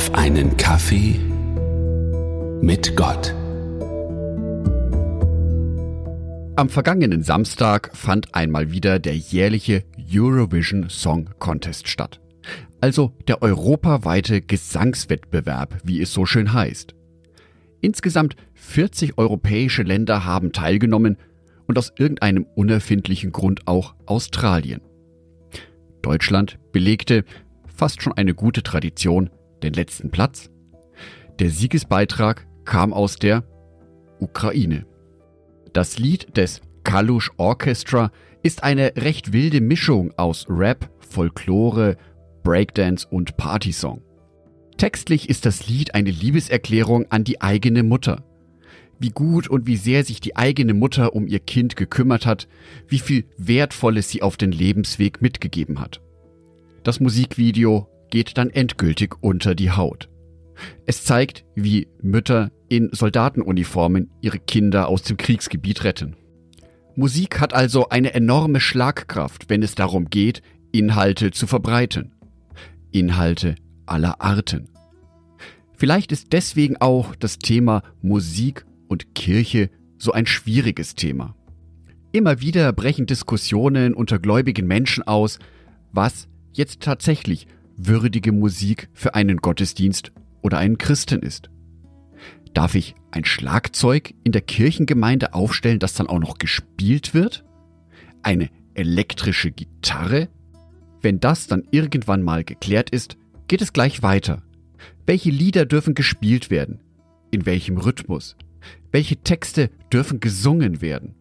auf einen Kaffee mit Gott. Am vergangenen Samstag fand einmal wieder der jährliche Eurovision Song Contest statt. Also der europaweite Gesangswettbewerb, wie es so schön heißt. Insgesamt 40 europäische Länder haben teilgenommen und aus irgendeinem unerfindlichen Grund auch Australien. Deutschland belegte fast schon eine gute Tradition den letzten Platz. Der Siegesbeitrag kam aus der Ukraine. Das Lied des Kalush Orchestra ist eine recht wilde Mischung aus Rap, Folklore, Breakdance und Partysong. Textlich ist das Lied eine Liebeserklärung an die eigene Mutter. Wie gut und wie sehr sich die eigene Mutter um ihr Kind gekümmert hat, wie viel Wertvolles sie auf den Lebensweg mitgegeben hat. Das Musikvideo geht dann endgültig unter die Haut. Es zeigt, wie Mütter in Soldatenuniformen ihre Kinder aus dem Kriegsgebiet retten. Musik hat also eine enorme Schlagkraft, wenn es darum geht, Inhalte zu verbreiten. Inhalte aller Arten. Vielleicht ist deswegen auch das Thema Musik und Kirche so ein schwieriges Thema. Immer wieder brechen Diskussionen unter gläubigen Menschen aus, was jetzt tatsächlich würdige Musik für einen Gottesdienst oder einen Christen ist. Darf ich ein Schlagzeug in der Kirchengemeinde aufstellen, das dann auch noch gespielt wird? Eine elektrische Gitarre? Wenn das dann irgendwann mal geklärt ist, geht es gleich weiter. Welche Lieder dürfen gespielt werden? In welchem Rhythmus? Welche Texte dürfen gesungen werden?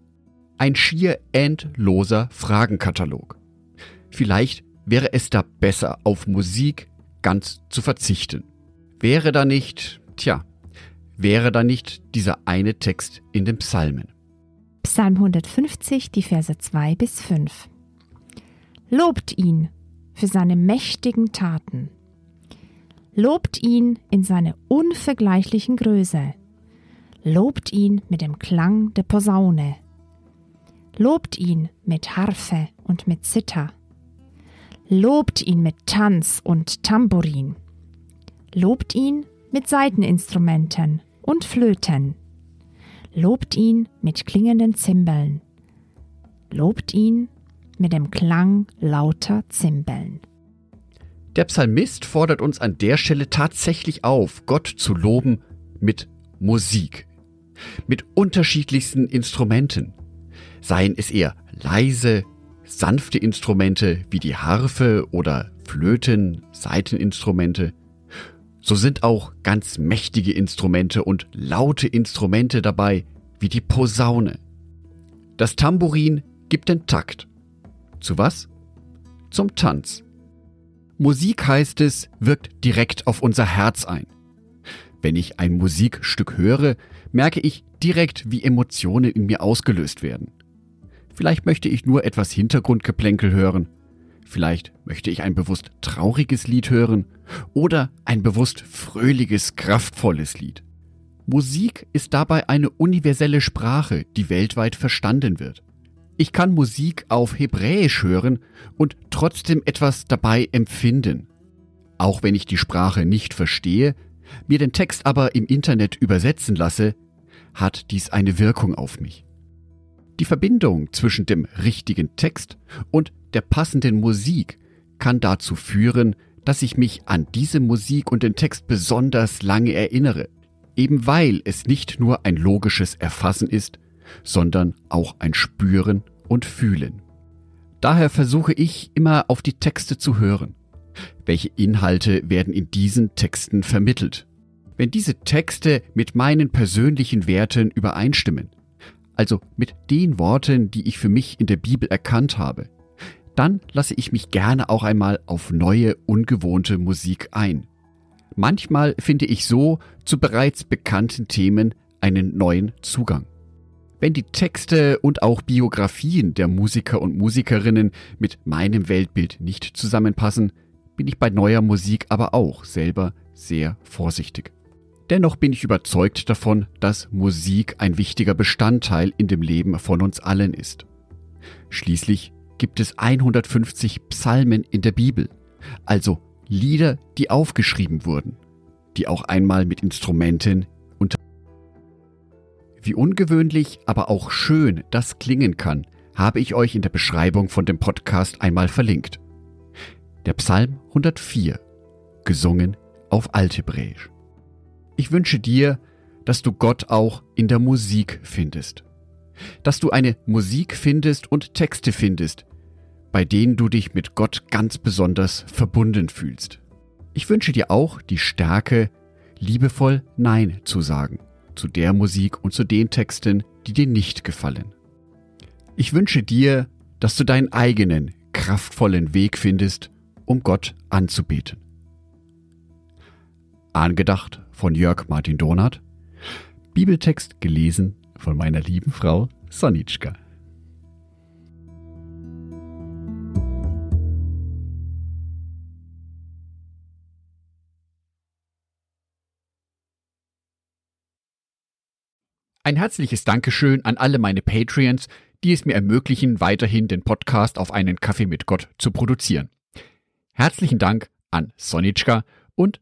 Ein schier endloser Fragenkatalog. Vielleicht wäre es da besser, auf Musik ganz zu verzichten. Wäre da nicht, tja, wäre da nicht dieser eine Text in den Psalmen. Psalm 150, die Verse 2 bis 5. Lobt ihn für seine mächtigen Taten. Lobt ihn in seiner unvergleichlichen Größe. Lobt ihn mit dem Klang der Posaune. Lobt ihn mit Harfe und mit Zither lobt ihn mit Tanz und Tambourin, lobt ihn mit Saiteninstrumenten und Flöten, lobt ihn mit klingenden Zimbeln, lobt ihn mit dem Klang lauter Zimbeln. Der Psalmist fordert uns an der Stelle tatsächlich auf, Gott zu loben mit Musik, mit unterschiedlichsten Instrumenten, seien es eher leise, sanfte Instrumente wie die Harfe oder Flöten, Saiteninstrumente. So sind auch ganz mächtige Instrumente und laute Instrumente dabei, wie die Posaune. Das Tambourin gibt den Takt. Zu was? Zum Tanz. Musik heißt es, wirkt direkt auf unser Herz ein. Wenn ich ein Musikstück höre, merke ich direkt, wie Emotionen in mir ausgelöst werden. Vielleicht möchte ich nur etwas Hintergrundgeplänkel hören. Vielleicht möchte ich ein bewusst trauriges Lied hören oder ein bewusst fröhliches, kraftvolles Lied. Musik ist dabei eine universelle Sprache, die weltweit verstanden wird. Ich kann Musik auf Hebräisch hören und trotzdem etwas dabei empfinden. Auch wenn ich die Sprache nicht verstehe, mir den Text aber im Internet übersetzen lasse, hat dies eine Wirkung auf mich. Die Verbindung zwischen dem richtigen Text und der passenden Musik kann dazu führen, dass ich mich an diese Musik und den Text besonders lange erinnere, eben weil es nicht nur ein logisches Erfassen ist, sondern auch ein Spüren und Fühlen. Daher versuche ich immer auf die Texte zu hören. Welche Inhalte werden in diesen Texten vermittelt? Wenn diese Texte mit meinen persönlichen Werten übereinstimmen, also mit den Worten, die ich für mich in der Bibel erkannt habe, dann lasse ich mich gerne auch einmal auf neue, ungewohnte Musik ein. Manchmal finde ich so zu bereits bekannten Themen einen neuen Zugang. Wenn die Texte und auch Biografien der Musiker und Musikerinnen mit meinem Weltbild nicht zusammenpassen, bin ich bei neuer Musik aber auch selber sehr vorsichtig. Dennoch bin ich überzeugt davon, dass Musik ein wichtiger Bestandteil in dem Leben von uns allen ist. Schließlich gibt es 150 Psalmen in der Bibel, also Lieder, die aufgeschrieben wurden, die auch einmal mit Instrumenten unter. Wie ungewöhnlich, aber auch schön das klingen kann, habe ich euch in der Beschreibung von dem Podcast einmal verlinkt. Der Psalm 104, gesungen auf Althebräisch. Ich wünsche dir, dass du Gott auch in der Musik findest. Dass du eine Musik findest und Texte findest, bei denen du dich mit Gott ganz besonders verbunden fühlst. Ich wünsche dir auch die Stärke, liebevoll Nein zu sagen zu der Musik und zu den Texten, die dir nicht gefallen. Ich wünsche dir, dass du deinen eigenen, kraftvollen Weg findest, um Gott anzubeten. Angedacht von Jörg Martin Donath, Bibeltext gelesen von meiner lieben Frau Sonitschka. Ein herzliches Dankeschön an alle meine Patreons, die es mir ermöglichen, weiterhin den Podcast auf einen Kaffee mit Gott zu produzieren. Herzlichen Dank an Sonitschka und